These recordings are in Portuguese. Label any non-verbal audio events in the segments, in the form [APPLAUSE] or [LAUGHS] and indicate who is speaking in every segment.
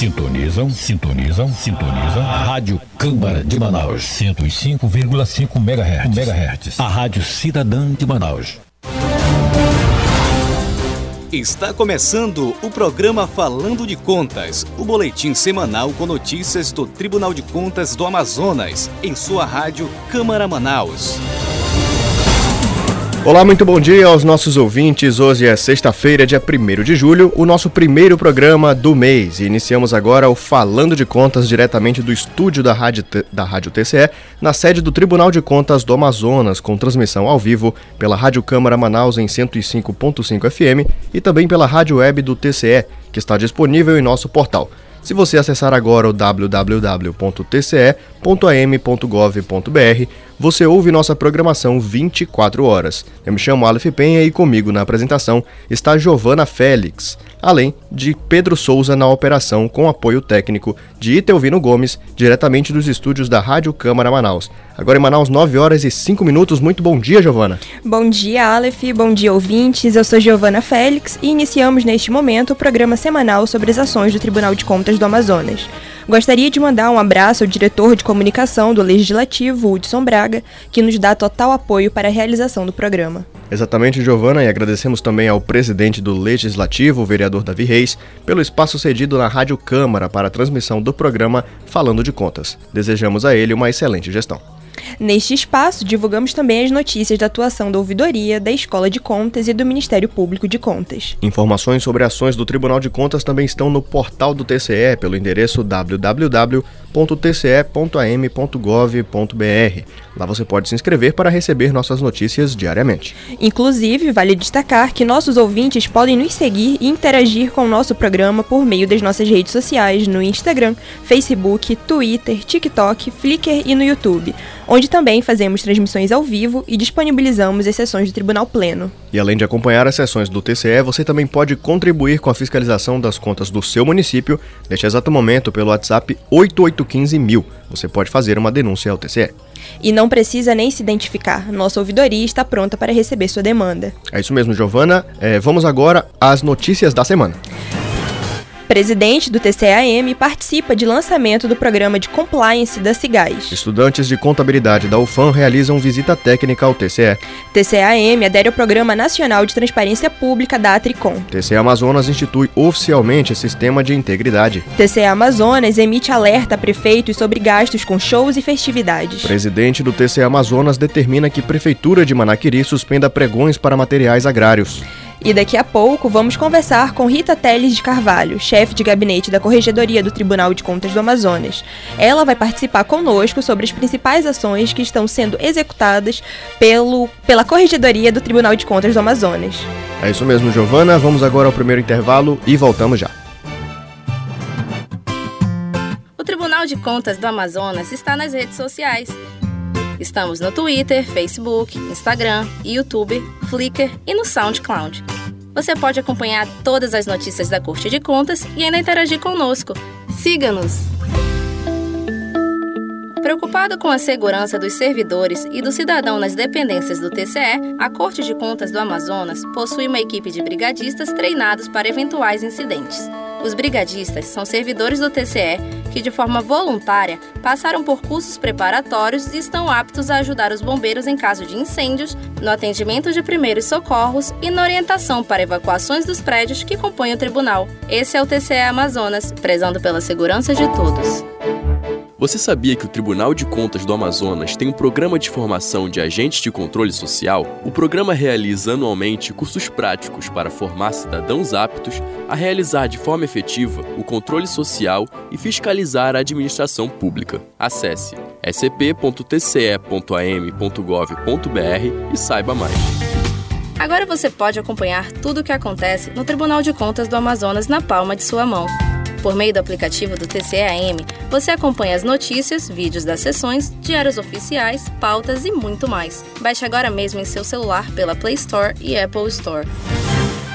Speaker 1: Sintonizam, sintonizam, sintonizam. Rádio Câmara de Manaus. 105,5 MHz. MHz. A Rádio Cidadã de Manaus.
Speaker 2: Está começando o programa Falando de Contas, o boletim semanal com notícias do Tribunal de Contas do Amazonas, em sua rádio Câmara Manaus.
Speaker 3: Olá, muito bom dia aos nossos ouvintes. Hoje é sexta-feira, dia 1 de julho, o nosso primeiro programa do mês. E iniciamos agora o Falando de Contas diretamente do estúdio da Rádio, da Rádio TCE, na sede do Tribunal de Contas do Amazonas, com transmissão ao vivo pela Rádio Câmara Manaus em 105.5 FM e também pela rádio web do TCE, que está disponível em nosso portal. Se você acessar agora o www.tce.am.gov.br, você ouve nossa programação 24 horas. Eu me chamo Aleph Penha e comigo na apresentação está Giovana Félix, além de Pedro Souza na operação com apoio técnico de Itelvino Gomes, diretamente dos estúdios da Rádio Câmara Manaus. Agora em Manaus, 9 horas e 5 minutos. Muito bom dia, Giovana.
Speaker 4: Bom dia, Aleph. Bom dia, ouvintes. Eu sou Giovana Félix e iniciamos neste momento o programa semanal sobre as ações do Tribunal de Contas do Amazonas. Gostaria de mandar um abraço ao diretor de comunicação do Legislativo, Hudson Braga, que nos dá total apoio para a realização do programa.
Speaker 3: Exatamente, Giovana, e agradecemos também ao presidente do Legislativo, o vereador Davi Reis, pelo espaço cedido na Rádio Câmara para a transmissão do programa Falando de Contas. Desejamos a ele uma excelente gestão.
Speaker 4: Neste espaço, divulgamos também as notícias da atuação da Ouvidoria, da Escola de Contas e do Ministério Público de Contas.
Speaker 3: Informações sobre ações do Tribunal de Contas também estão no portal do TCE pelo endereço www.tce.am.gov.br. Lá você pode se inscrever para receber nossas notícias diariamente.
Speaker 4: Inclusive, vale destacar que nossos ouvintes podem nos seguir e interagir com o nosso programa por meio das nossas redes sociais no Instagram, Facebook, Twitter, TikTok, Flickr e no YouTube onde também fazemos transmissões ao vivo e disponibilizamos as sessões do Tribunal Pleno.
Speaker 3: E além de acompanhar as sessões do TCE, você também pode contribuir com a fiscalização das contas do seu município neste exato momento pelo WhatsApp 8815000. Você pode fazer uma denúncia ao TCE.
Speaker 4: E não precisa nem se identificar. Nossa ouvidoria está pronta para receber sua demanda.
Speaker 3: É isso mesmo, Giovana. É, vamos agora às notícias da semana
Speaker 4: presidente do TCAM, participa de lançamento do programa de compliance da Cigás.
Speaker 3: Estudantes de contabilidade da UFAM realizam visita técnica ao TCE.
Speaker 4: TCAM adere ao Programa Nacional de Transparência Pública da Atricom.
Speaker 3: TCE Amazonas institui oficialmente sistema de integridade.
Speaker 4: TCE Amazonas emite alerta a prefeitos sobre gastos com shows e festividades.
Speaker 3: Presidente do TCE Amazonas determina que Prefeitura de Manaquiri suspenda pregões para materiais agrários.
Speaker 4: E daqui a pouco vamos conversar com Rita Teles de Carvalho, chefe de gabinete da Corregedoria do Tribunal de Contas do Amazonas. Ela vai participar conosco sobre as principais ações que estão sendo executadas pelo, pela Corregedoria do Tribunal de Contas do Amazonas.
Speaker 3: É isso mesmo, Giovana. Vamos agora ao primeiro intervalo e voltamos já.
Speaker 5: O Tribunal de Contas do Amazonas está nas redes sociais. Estamos no Twitter, Facebook, Instagram, YouTube, Flickr e no SoundCloud. Você pode acompanhar todas as notícias da Corte de Contas e ainda interagir conosco. Siga-nos! Preocupado com a segurança dos servidores e do cidadão nas dependências do TCE, a Corte de Contas do Amazonas possui uma equipe de brigadistas treinados para eventuais incidentes. Os brigadistas são servidores do TCE que, de forma voluntária, passaram por cursos preparatórios e estão aptos a ajudar os bombeiros em caso de incêndios, no atendimento de primeiros socorros e na orientação para evacuações dos prédios que compõem o tribunal. Esse é o TCE Amazonas, prezando pela segurança de todos.
Speaker 6: Você sabia que o Tribunal de Contas do Amazonas tem um programa de formação de agentes de controle social? O programa realiza anualmente cursos práticos para formar cidadãos aptos a realizar de forma efetiva o controle social e fiscalizar a administração pública. Acesse scp.tce.am.gov.br e saiba mais.
Speaker 5: Agora você pode acompanhar tudo o que acontece no Tribunal de Contas do Amazonas na palma de sua mão. Por meio do aplicativo do TCAM, você acompanha as notícias, vídeos das sessões, diários oficiais, pautas e muito mais. Baixe agora mesmo em seu celular pela Play Store e Apple Store.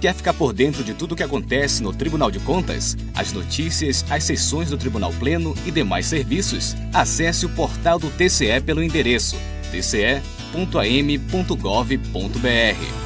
Speaker 2: Quer ficar por dentro de tudo o que acontece no Tribunal de Contas? As notícias, as sessões do Tribunal Pleno e demais serviços? Acesse o portal do TCE pelo endereço tce.am.gov.br.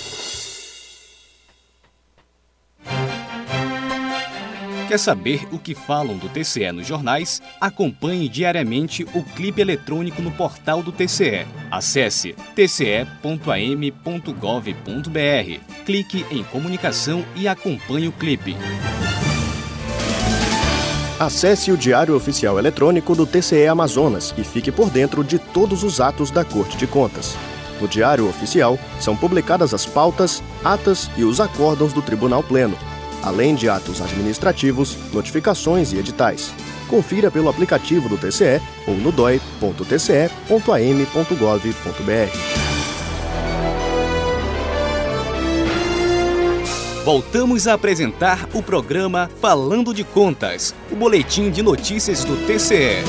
Speaker 2: Quer saber o que falam do TCE nos jornais? Acompanhe diariamente o clipe eletrônico no portal do TCE. Acesse tce.am.gov.br, clique em comunicação e acompanhe o clipe.
Speaker 3: Acesse o Diário Oficial Eletrônico do TCE Amazonas e fique por dentro de todos os atos da Corte de Contas. No Diário Oficial são publicadas as pautas, atas e os acórdãos do Tribunal Pleno além de atos administrativos, notificações e editais. Confira pelo aplicativo do TCE ou no doi.tce.am.gov.br.
Speaker 2: Voltamos a apresentar o programa Falando de Contas, o boletim de notícias do TCE.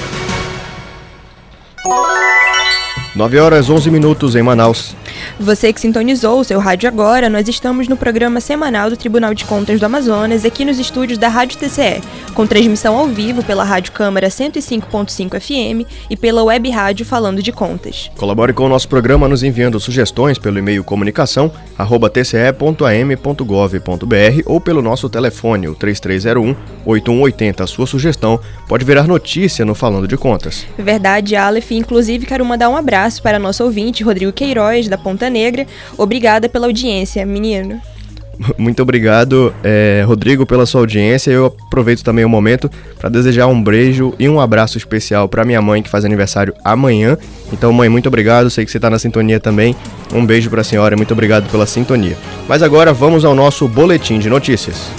Speaker 3: 9 horas 11 minutos em Manaus.
Speaker 4: Você que sintonizou o seu rádio agora, nós estamos no programa semanal do Tribunal de Contas do Amazonas, aqui nos estúdios da Rádio TCE, com transmissão ao vivo pela Rádio Câmara 105.5 FM e pela web rádio Falando de Contas.
Speaker 3: Colabore com o nosso programa nos enviando sugestões pelo e-mail comunicação tce.am.gov.br ou pelo nosso telefone, o 3301 8180. A sua sugestão pode virar notícia no Falando de Contas.
Speaker 4: Verdade, Aleph. Inclusive, quero mandar um abraço para nosso ouvinte, Rodrigo Queiroz, da Ponta Negra. Obrigada pela audiência, menino. [LAUGHS]
Speaker 3: Muito obrigado, é, Rodrigo, pela sua audiência. Eu aproveito também o momento para desejar um beijo e um abraço especial para minha mãe, que faz aniversário amanhã. Então, mãe, muito obrigado. Sei que você está na sintonia também. Um beijo para a senhora. Muito obrigado pela sintonia. Mas agora vamos ao nosso boletim de notícias.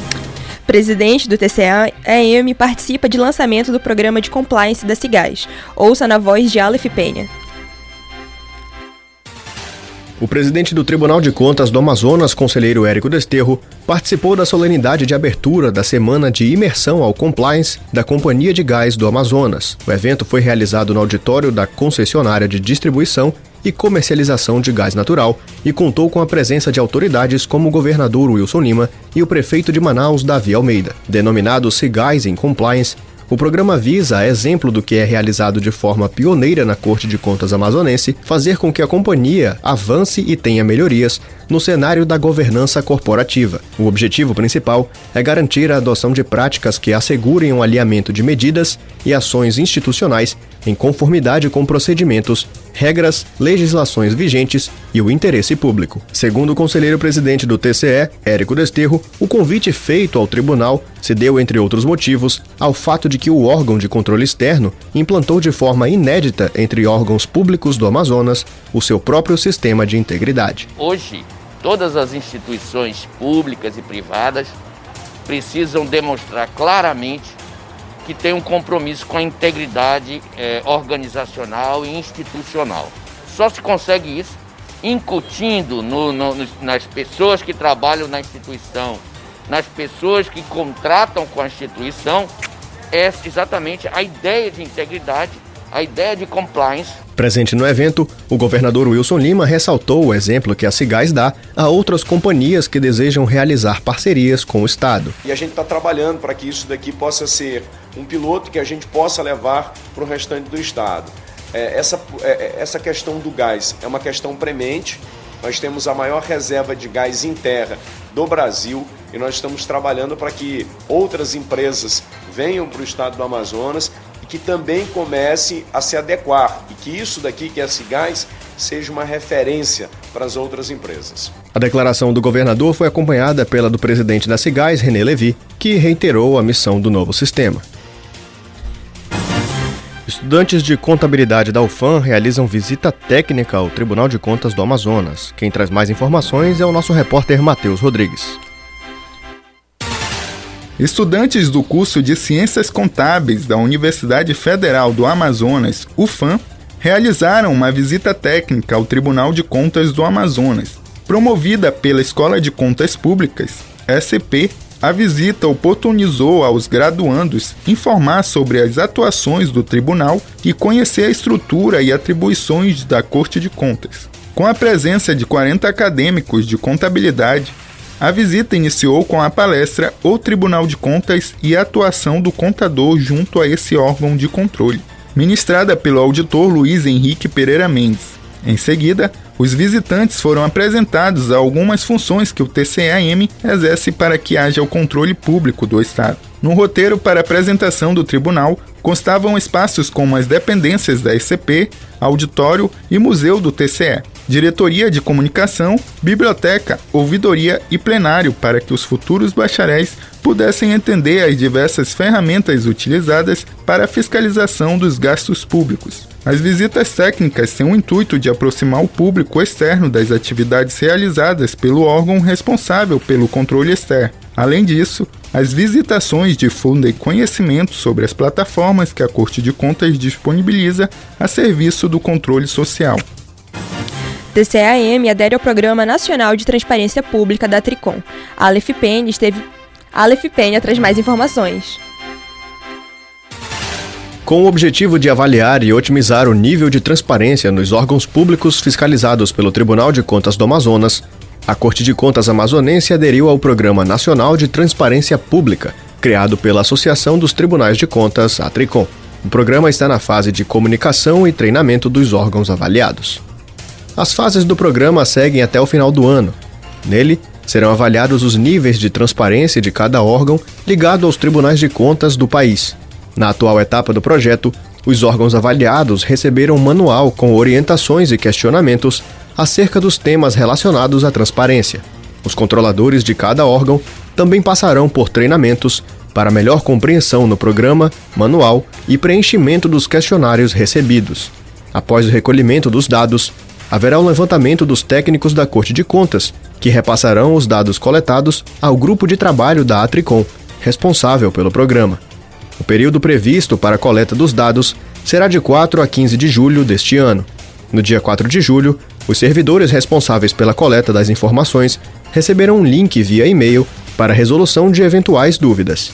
Speaker 4: Presidente do TCA, AM participa de lançamento do programa de compliance da Cigás. Ouça na voz de Aleph Penha.
Speaker 3: O presidente do Tribunal de Contas do Amazonas, conselheiro Érico Desterro, participou da solenidade de abertura da semana de imersão ao compliance da Companhia de Gás do Amazonas. O evento foi realizado no auditório da concessionária de distribuição e comercialização de gás natural e contou com a presença de autoridades como o governador Wilson Lima e o prefeito de Manaus, Davi Almeida. Denominado Cigás em Compliance, o programa visa, a exemplo do que é realizado de forma pioneira na Corte de Contas amazonense, fazer com que a companhia avance e tenha melhorias no cenário da governança corporativa. O objetivo principal é garantir a adoção de práticas que assegurem um alinhamento de medidas e ações institucionais em conformidade com procedimentos, regras, legislações vigentes e o interesse público. Segundo o conselheiro presidente do TCE, Érico Desterro, o convite feito ao tribunal se deu, entre outros motivos, ao fato de que o órgão de controle externo implantou de forma inédita entre órgãos públicos do Amazonas o seu próprio sistema de integridade.
Speaker 7: Hoje, todas as instituições públicas e privadas precisam demonstrar claramente que tem um compromisso com a integridade é, organizacional e institucional. Só se consegue isso incutindo no, no, nas pessoas que trabalham na instituição, nas pessoas que contratam com a instituição, é exatamente a ideia de integridade, a ideia de compliance
Speaker 3: Presente no evento, o governador Wilson Lima ressaltou o exemplo que a Cigás dá a outras companhias que desejam realizar parcerias com o Estado.
Speaker 8: E a gente está trabalhando para que isso daqui possa ser um piloto que a gente possa levar para o restante do Estado. É, essa, é, é, essa questão do gás é uma questão premente. Nós temos a maior reserva de gás em terra do Brasil e nós estamos trabalhando para que outras empresas venham para o estado do Amazonas que também comece a se adequar e que isso daqui, que é esse gás, seja uma referência para as outras empresas.
Speaker 3: A declaração do governador foi acompanhada pela do presidente da Cigás, René Levi, que reiterou a missão do novo sistema. Estudantes de contabilidade da UFAM realizam visita técnica ao Tribunal de Contas do Amazonas. Quem traz mais informações é o nosso repórter Matheus Rodrigues.
Speaker 9: Estudantes do curso de Ciências Contábeis da Universidade Federal do Amazonas, UFAM, realizaram uma visita técnica ao Tribunal de Contas do Amazonas. Promovida pela Escola de Contas Públicas, SCP, a visita oportunizou aos graduandos informar sobre as atuações do tribunal e conhecer a estrutura e atribuições da Corte de Contas. Com a presença de 40 acadêmicos de contabilidade, a visita iniciou com a palestra O Tribunal de Contas e a atuação do contador junto a esse órgão de controle, ministrada pelo auditor Luiz Henrique Pereira Mendes. Em seguida, os visitantes foram apresentados a algumas funções que o TCAM exerce para que haja o controle público do Estado. No roteiro para apresentação do tribunal constavam espaços como as dependências da SCP, auditório e museu do TCE, diretoria de comunicação, biblioteca, ouvidoria e plenário para que os futuros bacharéis pudessem entender as diversas ferramentas utilizadas para a fiscalização dos gastos públicos. As visitas técnicas têm o intuito de aproximar o público externo das atividades realizadas pelo órgão responsável pelo controle externo. Além disso, as visitações difundem conhecimento sobre as plataformas que a Corte de Contas disponibiliza a serviço do controle social.
Speaker 4: TCAM adere ao Programa Nacional de Transparência Pública da Tricom. Aleph Penha esteve... Aleph Penha traz mais informações.
Speaker 3: Com o objetivo de avaliar e otimizar o nível de transparência nos órgãos públicos fiscalizados pelo Tribunal de Contas do Amazonas, a Corte de Contas Amazonense aderiu ao Programa Nacional de Transparência Pública, criado pela Associação dos Tribunais de Contas, a Tricom. O programa está na fase de comunicação e treinamento dos órgãos avaliados. As fases do programa seguem até o final do ano. Nele, serão avaliados os níveis de transparência de cada órgão ligado aos tribunais de contas do país na atual etapa do projeto, os órgãos avaliados receberam um manual com orientações e questionamentos acerca dos temas relacionados à transparência. Os controladores de cada órgão também passarão por treinamentos para melhor compreensão no programa, manual e preenchimento dos questionários recebidos. Após o recolhimento dos dados, haverá um levantamento dos técnicos da Corte de Contas, que repassarão os dados coletados ao grupo de trabalho da Atricom, responsável pelo programa. O período previsto para a coleta dos dados será de 4 a 15 de julho deste ano. No dia 4 de julho, os servidores responsáveis pela coleta das informações receberão um link via e-mail para resolução de eventuais dúvidas.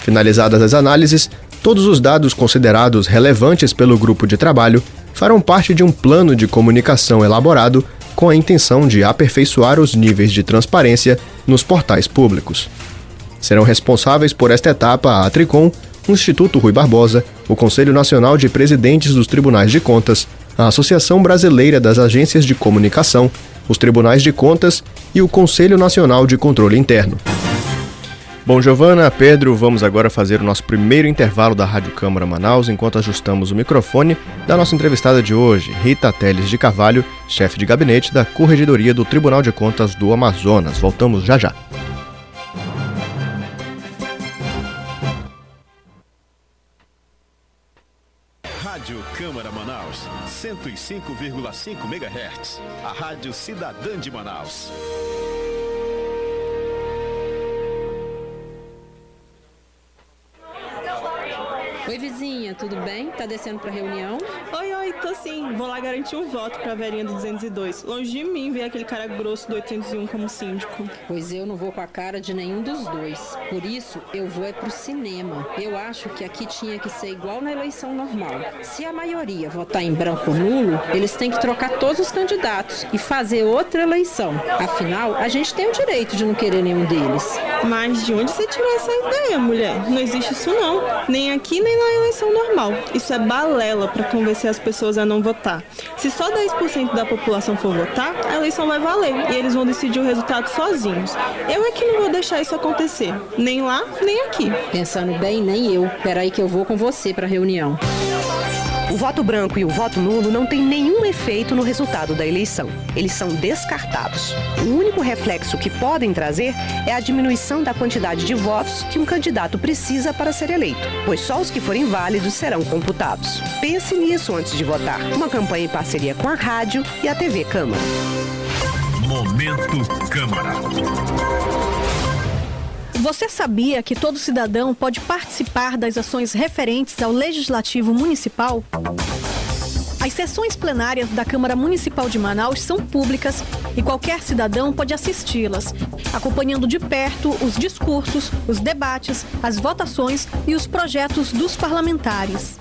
Speaker 3: Finalizadas as análises, todos os dados considerados relevantes pelo grupo de trabalho farão parte de um plano de comunicação elaborado com a intenção de aperfeiçoar os níveis de transparência nos portais públicos. Serão responsáveis por esta etapa a Tricom, o Instituto Rui Barbosa, o Conselho Nacional de Presidentes dos Tribunais de Contas, a Associação Brasileira das Agências de Comunicação, os Tribunais de Contas e o Conselho Nacional de Controle Interno. Bom, Giovana, Pedro, vamos agora fazer o nosso primeiro intervalo da Rádio Câmara Manaus enquanto ajustamos o microfone da nossa entrevistada de hoje, Rita Teles de Carvalho, chefe de gabinete da Corregedoria do Tribunal de Contas do Amazonas. Voltamos já já.
Speaker 10: Rádio Câmara Manaus, 105,5 MHz. A Rádio Cidadã de Manaus.
Speaker 11: Oi, vizinha, tudo bem? Tá descendo pra reunião?
Speaker 12: Oi, oi, tô sim. Vou lá garantir um voto pra velhinha do 202. Longe de mim ver aquele cara grosso do 801 como síndico.
Speaker 11: Pois eu não vou com a cara de nenhum dos dois. Por isso, eu vou é pro cinema. Eu acho que aqui tinha que ser igual na eleição normal. Se a maioria votar em branco ou nulo, eles têm que trocar todos os candidatos e fazer outra eleição. Afinal, a gente tem o direito de não querer nenhum deles.
Speaker 12: Mas de onde você tirou essa ideia, mulher? Não existe isso não. Nem aqui, nem na eleição normal. Isso é balela para convencer as pessoas a não votar. Se só 10% da população for votar, a eleição vai valer e eles vão decidir o resultado sozinhos. Eu é que não vou deixar isso acontecer, nem lá, nem aqui.
Speaker 11: Pensando bem, nem eu. Peraí que eu vou com você para reunião.
Speaker 13: O voto branco e o voto nulo não têm nenhum efeito no resultado da eleição. Eles são descartados. O único reflexo que podem trazer é a diminuição da quantidade de votos que um candidato precisa para ser eleito, pois só os que forem válidos serão computados. Pense nisso antes de votar. Uma campanha em parceria com a rádio e a TV Câmara.
Speaker 10: Momento Câmara.
Speaker 14: Você sabia que todo cidadão pode participar das ações referentes ao Legislativo Municipal? As sessões plenárias da Câmara Municipal de Manaus são públicas e qualquer cidadão pode assisti-las, acompanhando de perto os discursos, os debates, as votações e os projetos dos parlamentares.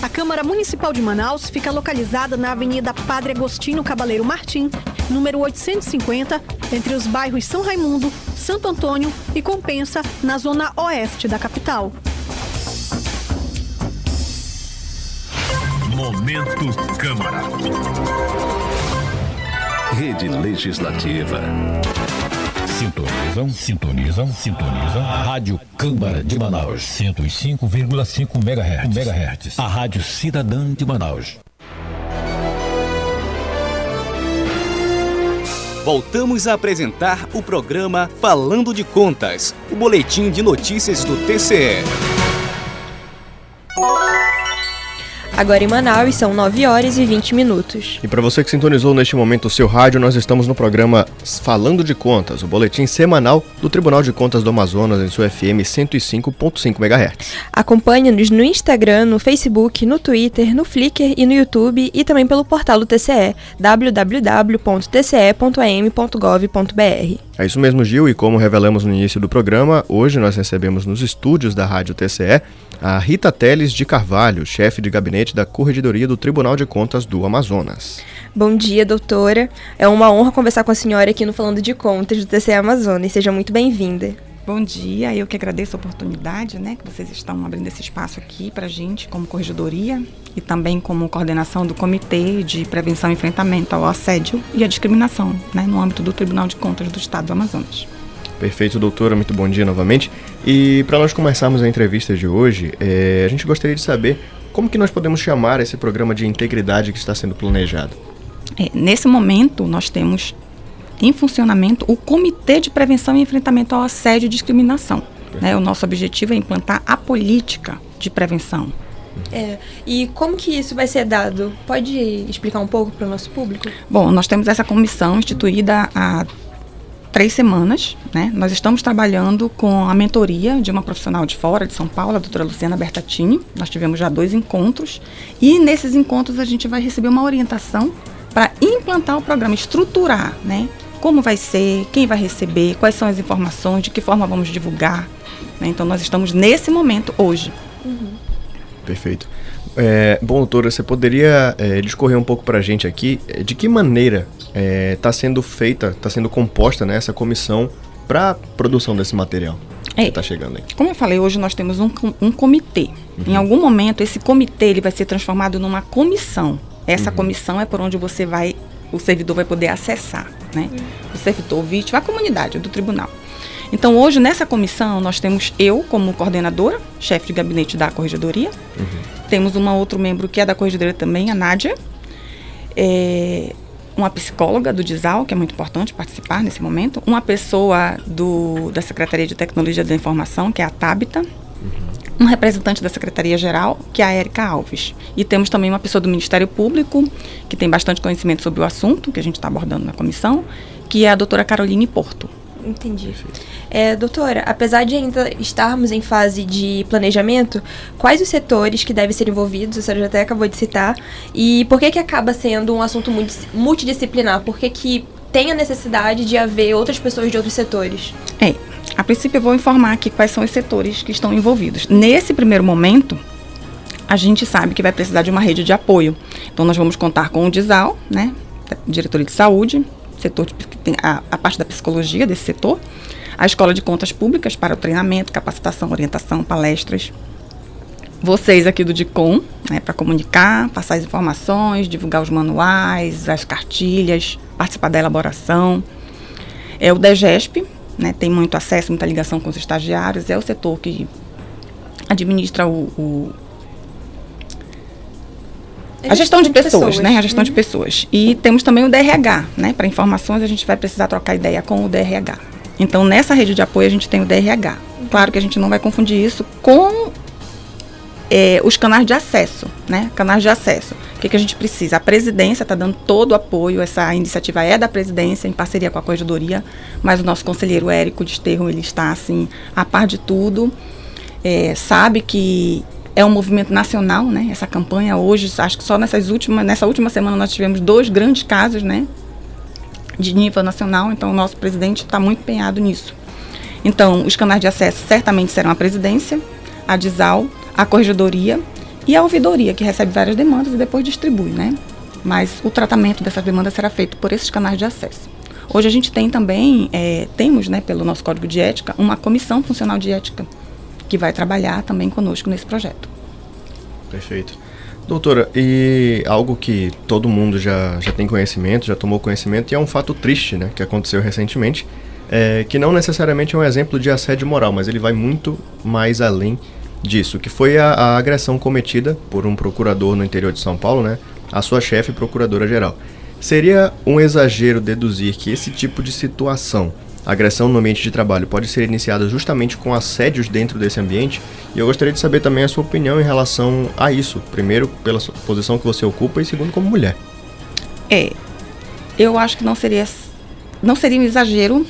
Speaker 14: A Câmara Municipal de Manaus fica localizada na Avenida Padre Agostinho Cabaleiro Martim, número 850, entre os bairros São Raimundo, Santo Antônio e Compensa, na zona oeste da capital.
Speaker 10: Momento Câmara.
Speaker 1: Rede Legislativa. Sintonizam, sintonizam, sintonizam. Rádio Câmara de Manaus. 105,5 MHz. MHz. A Rádio Cidadã de Manaus.
Speaker 2: Voltamos a apresentar o programa Falando de Contas, o boletim de notícias do TCE.
Speaker 4: Agora em Manaus são 9 horas e 20 minutos.
Speaker 3: E para você que sintonizou neste momento o seu rádio, nós estamos no programa Falando de Contas, o boletim semanal do Tribunal de Contas do Amazonas em sua FM 105.5 MHz.
Speaker 4: Acompanhe-nos no Instagram, no Facebook, no Twitter, no Flickr e no YouTube e também pelo portal do TCE, www.tce.am.gov.br.
Speaker 3: É isso mesmo, Gil, e como revelamos no início do programa, hoje nós recebemos nos estúdios da Rádio TCE a Rita Teles de Carvalho, chefe de gabinete da Corregedoria do Tribunal de Contas do Amazonas.
Speaker 4: Bom dia, doutora. É uma honra conversar com a senhora aqui no Falando de Contas do TCE Amazonas. Seja muito bem-vinda.
Speaker 15: Bom dia, eu que agradeço a oportunidade, né, que vocês estão abrindo esse espaço aqui para a gente, como corregedoria e também como coordenação do Comitê de Prevenção e Enfrentamento ao Assédio e à Discriminação, né, no âmbito do Tribunal de Contas do Estado do Amazonas.
Speaker 3: Perfeito, doutora, muito bom dia novamente. E para nós começarmos a entrevista de hoje, é, a gente gostaria de saber como que nós podemos chamar esse programa de integridade que está sendo planejado.
Speaker 15: É, nesse momento, nós temos em funcionamento o Comitê de Prevenção e Enfrentamento ao Assédio e Discriminação. Né? O nosso objetivo é implantar a política de prevenção.
Speaker 4: É, e como que isso vai ser dado? Pode explicar um pouco para o nosso público?
Speaker 15: Bom, nós temos essa comissão instituída há três semanas. Né? Nós estamos trabalhando com a mentoria de uma profissional de fora, de São Paulo, a doutora Luciana Bertatini. Nós tivemos já dois encontros e nesses encontros a gente vai receber uma orientação para implantar o programa, estruturar, né? Como vai ser, quem vai receber, quais são as informações, de que forma vamos divulgar. Né? Então nós estamos nesse momento hoje.
Speaker 4: Uhum.
Speaker 3: Perfeito. É, bom, doutora, você poderia é, discorrer um pouco para a gente aqui é, de que maneira está sendo feita, está sendo composta né, essa comissão para produção desse material que
Speaker 15: É.
Speaker 3: está chegando aí?
Speaker 15: Como eu falei, hoje nós temos um, um comitê. Em algum momento, esse comitê ele vai ser transformado numa comissão. Essa comissão é por onde você vai, o servidor vai poder acessar, né? O servidor, o vítima, a comunidade do tribunal. Então, hoje, nessa comissão, nós temos eu como coordenadora, chefe de gabinete da corregedoria. Temos uma outro membro que é da corregedoria também, a Nádia. É, uma psicóloga do DISAL, que é muito importante participar nesse momento. Uma pessoa do, da Secretaria de Tecnologia da Informação, que é a Tabita. Um representante da Secretaria-Geral, que é a Érica Alves. E temos também uma pessoa do Ministério Público, que tem bastante conhecimento sobre o assunto, que a gente está abordando na comissão, que é a doutora Caroline Porto.
Speaker 4: Entendi. É, doutora, apesar de ainda estarmos em fase de planejamento, quais os setores que devem ser envolvidos? A senhora já até acabou de citar. E por que que acaba sendo um assunto multi- multidisciplinar? Por que que tem a necessidade de haver outras pessoas de outros setores?
Speaker 15: É, a princípio eu vou informar aqui quais são os setores que estão envolvidos. Nesse primeiro momento, a gente sabe que vai precisar de uma rede de apoio. Então nós vamos contar com o DISAL, né, diretoria de saúde, setor de, tem a, a parte da psicologia desse setor, a escola de contas públicas para o treinamento, capacitação, orientação, palestras. Vocês aqui do DICOM, né, para comunicar, passar as informações, divulgar os manuais, as cartilhas, participar da elaboração. É o DEGESP, né, tem muito acesso, muita ligação com os estagiários, é o setor que administra o, o- A gestão de pessoas, né? A gestão de pessoas. E temos também o DRH, né? Para informações a gente vai precisar trocar ideia com o DRH. Então nessa rede de apoio a gente tem o DRH. Claro que a gente não vai confundir isso com é, os canais de acesso, né? Canais de acesso. O que, que a gente precisa? A presidência está dando todo o apoio, essa iniciativa é da presidência, em parceria com a corregedoria, mas o nosso conselheiro Érico Desterro, ele está, assim, a par de tudo, é, sabe que é um movimento nacional, né? Essa campanha hoje, acho que só nessas últimas, nessa última semana nós tivemos dois grandes casos, né? De nível nacional, então o nosso presidente está muito empenhado nisso. Então, os canais de acesso certamente serão a presidência, a DISAL, a corregedoria e a ouvidoria, que recebe várias demandas e depois distribui, né? Mas o tratamento dessas demandas será feito por esses canais de acesso. Hoje a gente tem também, é, temos, né, pelo nosso código de ética, uma comissão funcional de ética que vai trabalhar também conosco nesse projeto.
Speaker 3: Perfeito. Doutora, e algo que todo mundo já, já tem conhecimento, já tomou conhecimento, e é um fato triste, né, que aconteceu recentemente, é, que não necessariamente é um exemplo de assédio moral, mas ele vai muito mais além disso, que foi a, a agressão cometida por um procurador no interior de São Paulo, né, a sua chefe procuradora-geral. Seria um exagero deduzir que esse tipo de situação, agressão no ambiente de trabalho, pode ser iniciada justamente com assédios dentro desse ambiente? E eu gostaria de saber também a sua opinião em relação a isso. Primeiro, pela posição que você ocupa e segundo, como mulher.
Speaker 15: É, eu acho que não seria, não seria um exagero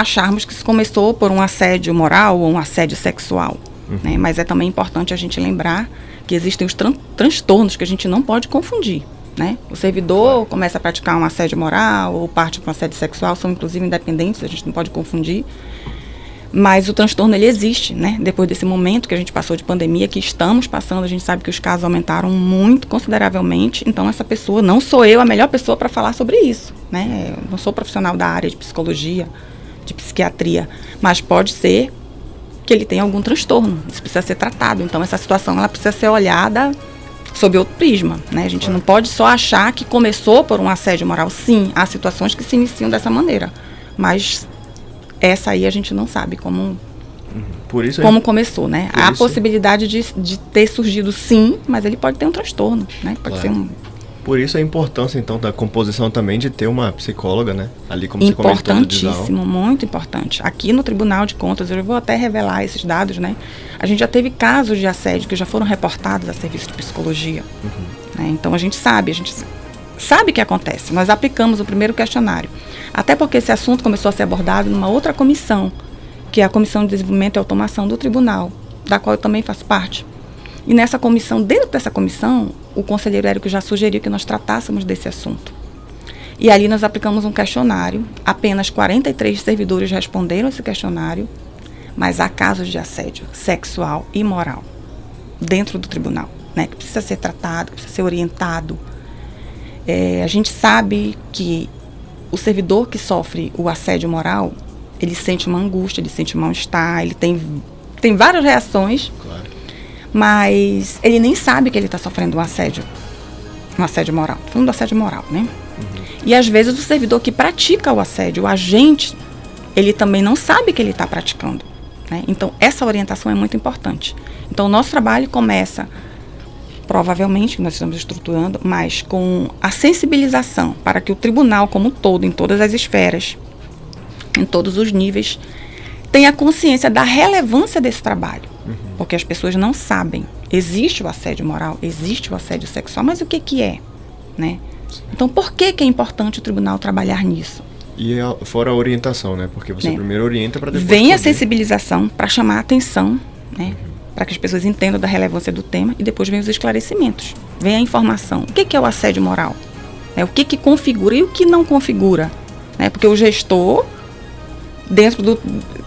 Speaker 15: acharmos que isso começou por um assédio moral ou um assédio sexual. Uhum. Né? Mas é também importante a gente lembrar que existem os tran transtornos que a gente não pode confundir. Né? O servidor claro. começa a praticar um assédio moral ou parte para um assédio sexual, são inclusive independentes, a gente não pode confundir. Mas o transtorno ele existe, né? Depois desse momento que a gente passou de pandemia, que estamos passando, a gente sabe que os casos aumentaram muito consideravelmente. Então essa pessoa não sou eu a melhor pessoa para falar sobre isso, né? Eu não sou profissional da área de psicologia, de psiquiatria, mas pode ser que ele tem algum transtorno. Isso precisa ser tratado. Então essa situação ela precisa ser olhada sob outro prisma, né? A gente não pode só achar que começou por um assédio moral. Sim, há situações que se iniciam dessa maneira, mas essa aí a gente não sabe como por isso como começou, né? Há a possibilidade de, de ter surgido sim, mas ele pode ter um transtorno, né? Pode claro. ser um
Speaker 3: por isso a importância, então, da composição também de ter uma psicóloga, né?
Speaker 15: Ali, como. Importantíssimo, muito importante. Aqui no Tribunal de Contas, eu vou até revelar esses dados, né? A gente já teve casos de assédio que já foram reportados a serviço de psicologia. Uhum. Né? Então, a gente sabe, a gente sabe o que acontece. Nós aplicamos o primeiro questionário. Até porque esse assunto começou a ser abordado numa outra comissão, que é a Comissão de Desenvolvimento e Automação do Tribunal, da qual eu também faço parte. E nessa comissão, dentro dessa comissão, o conselheiro Érico já sugeriu que nós tratássemos desse assunto. E ali nós aplicamos um questionário, apenas 43 servidores responderam esse questionário, mas há casos de assédio sexual e moral dentro do tribunal, né, que precisa ser tratado, precisa ser orientado. É, a gente sabe que o servidor que sofre o assédio moral, ele sente uma angústia, ele sente um mal-estar, ele tem, tem várias reações. Claro mas ele nem sabe que ele está sofrendo um assédio, um assédio moral. Falando do assédio moral, né? Uhum. E às vezes o servidor que pratica o assédio, o agente, ele também não sabe que ele está praticando. Né? Então essa orientação é muito importante. Então o nosso trabalho começa provavelmente nós estamos estruturando, mas com a sensibilização para que o tribunal como um todo, em todas as esferas, em todos os níveis, tenha consciência da relevância desse trabalho. Porque as pessoas não sabem. Existe o assédio moral, existe o assédio sexual, mas o que, que é? Né? Então, por que, que é importante o tribunal trabalhar nisso?
Speaker 3: E a, fora a orientação, né? Porque você né? primeiro orienta para depois.
Speaker 15: Vem poder. a sensibilização para chamar a atenção, né? Uhum. Para que as pessoas entendam da relevância do tema e depois vem os esclarecimentos. Vem a informação. O que, que é o assédio moral? É, o que, que configura e o que não configura? Né? Porque o gestor, dentro do,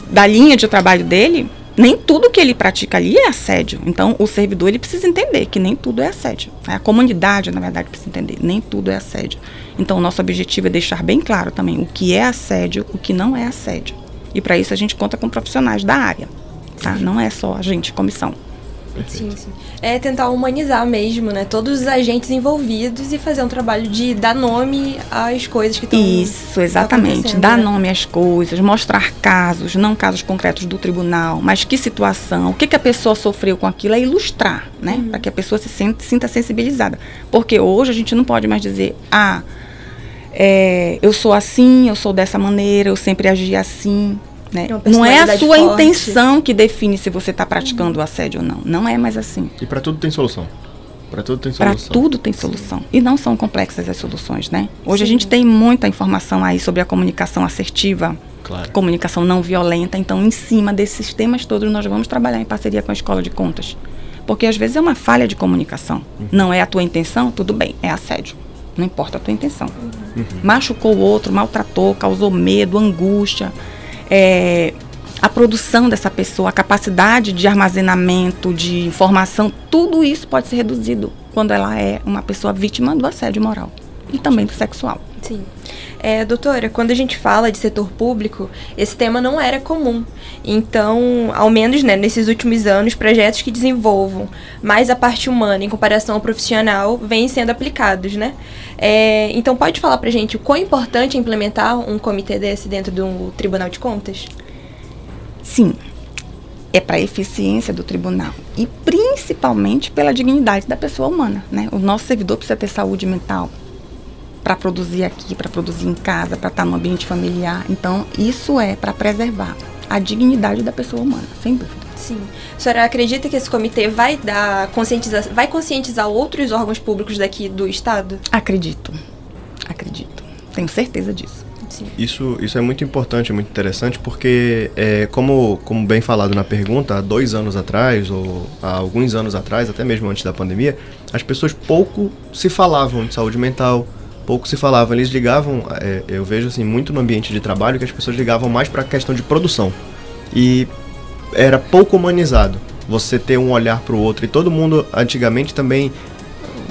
Speaker 15: da linha de trabalho dele, nem tudo que ele pratica ali é assédio. Então, o servidor ele precisa entender que nem tudo é assédio. A comunidade, na verdade, precisa entender, nem tudo é assédio. Então, o nosso objetivo é deixar bem claro também o que é assédio, o que não é assédio. E para isso a gente conta com profissionais da área, tá? Não é só a gente, comissão.
Speaker 4: Sim, sim. É tentar humanizar mesmo, né? Todos os agentes envolvidos e fazer um trabalho de dar nome às coisas que estão
Speaker 15: Isso, exatamente. Dar né? nome às coisas, mostrar casos, não casos concretos do tribunal, mas que situação, o que, que a pessoa sofreu com aquilo, é ilustrar, né? Uhum. Para que a pessoa se sinta, sinta sensibilizada. Porque hoje a gente não pode mais dizer, ah, é, eu sou assim, eu sou dessa maneira, eu sempre agi assim. Né? Não é a sua forte. intenção que define se você está praticando o assédio ou não. Não é mais assim.
Speaker 3: E para tudo tem solução. Para tudo tem solução.
Speaker 15: Para tudo tem solução. E não são complexas as soluções, né? Hoje Sim. a gente tem muita informação aí sobre a comunicação assertiva, claro. comunicação não violenta. Então, em cima desses temas todos, nós vamos trabalhar em parceria com a Escola de Contas. Porque às vezes é uma falha de comunicação. Uhum. Não é a tua intenção, tudo bem, é assédio. Não importa a tua intenção. Uhum. Machucou o outro, maltratou, causou medo, angústia é, a produção dessa pessoa, a capacidade de armazenamento, de informação, tudo isso pode ser reduzido quando ela é uma pessoa vítima do assédio moral e também do sexual.
Speaker 4: Sim. É, doutora, quando a gente fala de setor público, esse tema não era comum. Então, ao menos né, nesses últimos anos, projetos que desenvolvam mais a parte humana em comparação ao profissional vêm sendo aplicados, né? É, então, pode falar pra gente o quão importante é implementar um comitê desse dentro do Tribunal de Contas?
Speaker 15: Sim, é para a eficiência do tribunal e principalmente pela dignidade da pessoa humana, né? O nosso servidor precisa ter saúde mental, para produzir aqui, para produzir em casa, para estar tá no ambiente familiar. Então, isso é para preservar a dignidade da pessoa humana, sem dúvida.
Speaker 4: Sim. A senhora acredita que esse comitê vai dar conscientização, vai conscientizar outros órgãos públicos daqui do estado?
Speaker 15: Acredito. Acredito. Tenho certeza disso.
Speaker 3: Sim. Isso, isso é muito importante, muito interessante, porque, é, como, como bem falado na pergunta, há dois anos atrás, ou há alguns anos atrás, até mesmo antes da pandemia, as pessoas pouco se falavam de saúde mental, pouco se falava. Eles ligavam, é, eu vejo assim, muito no ambiente de trabalho que as pessoas ligavam mais para a questão de produção. E era pouco humanizado você ter um olhar para o outro. E todo mundo, antigamente também,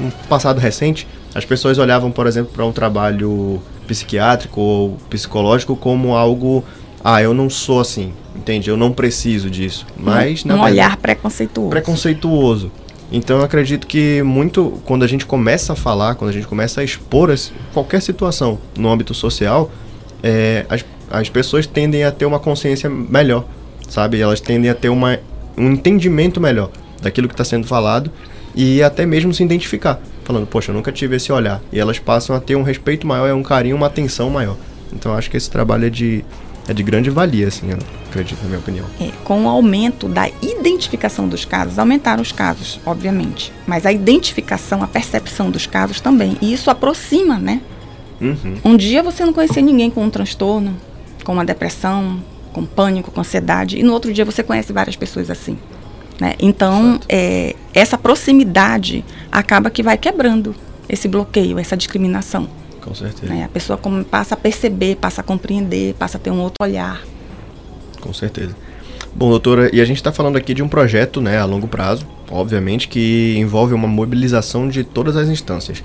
Speaker 3: um passado recente, as pessoas olhavam, por exemplo, para um trabalho psiquiátrico ou psicológico como algo. Ah, eu não sou assim, entende? Eu não preciso disso. Mas,
Speaker 15: um, um verdade, olhar preconceituoso.
Speaker 3: Preconceituoso. Então eu acredito que muito quando a gente começa a falar, quando a gente começa a expor as, qualquer situação no âmbito social, é, as, as pessoas tendem a ter uma consciência melhor, sabe? Elas tendem a ter uma, um entendimento melhor daquilo que está sendo falado e até mesmo se identificar, falando, poxa, eu nunca tive esse olhar. E elas passam a ter um respeito maior, um carinho, uma atenção maior. Então acho que esse trabalho é de é de grande valia, assim, eu acredito, na minha opinião.
Speaker 15: É, com o aumento da identificação dos casos, aumentaram os casos, obviamente, mas a identificação, a percepção dos casos também, e isso aproxima, né? Uhum. Um dia você não conhecia ninguém com um transtorno, com uma depressão, com pânico, com ansiedade, e no outro dia você conhece várias pessoas assim. Né? Então, é, essa proximidade acaba que vai quebrando esse bloqueio, essa discriminação.
Speaker 3: Com certeza.
Speaker 15: Né? A pessoa passa a perceber, passa a compreender, passa a ter um outro olhar.
Speaker 3: Com certeza. Bom, doutora, e a gente está falando aqui de um projeto né, a longo prazo, obviamente, que envolve uma mobilização de todas as instâncias,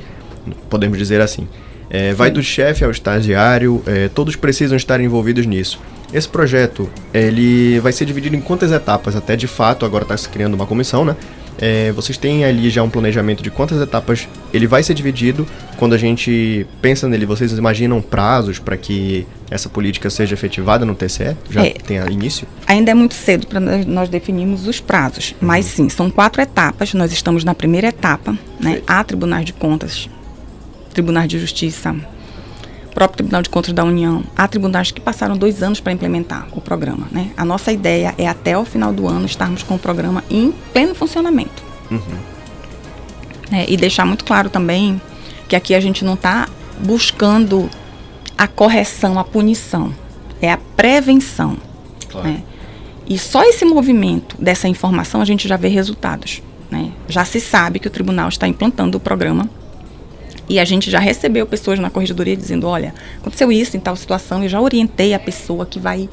Speaker 3: podemos dizer assim. É, vai do chefe ao estagiário, é, todos precisam estar envolvidos nisso. Esse projeto ele vai ser dividido em quantas etapas? Até de fato agora está se criando uma comissão, né? É, vocês têm ali já um planejamento de quantas etapas ele vai ser dividido? Quando a gente pensa nele, vocês imaginam prazos para que essa política seja efetivada no TCE? Já é, tem início?
Speaker 15: Ainda é muito cedo para nós definirmos os prazos, uhum. mas sim, são quatro etapas. Nós estamos na primeira etapa, né? Há tribunais de contas, tribunais de justiça, próprio Tribunal de Contas da União, há tribunais que passaram dois anos para implementar o programa. Né? A nossa ideia é até o final do ano estarmos com o programa em pleno funcionamento. Uhum. É, e deixar muito claro também que aqui a gente não está buscando a correção, a punição, é a prevenção. Claro. Né? E só esse movimento dessa informação a gente já vê resultados. Né? Já se sabe que o tribunal está implantando o programa e a gente já recebeu pessoas na corregedoria dizendo, olha, aconteceu isso em tal situação, eu já orientei a pessoa que vai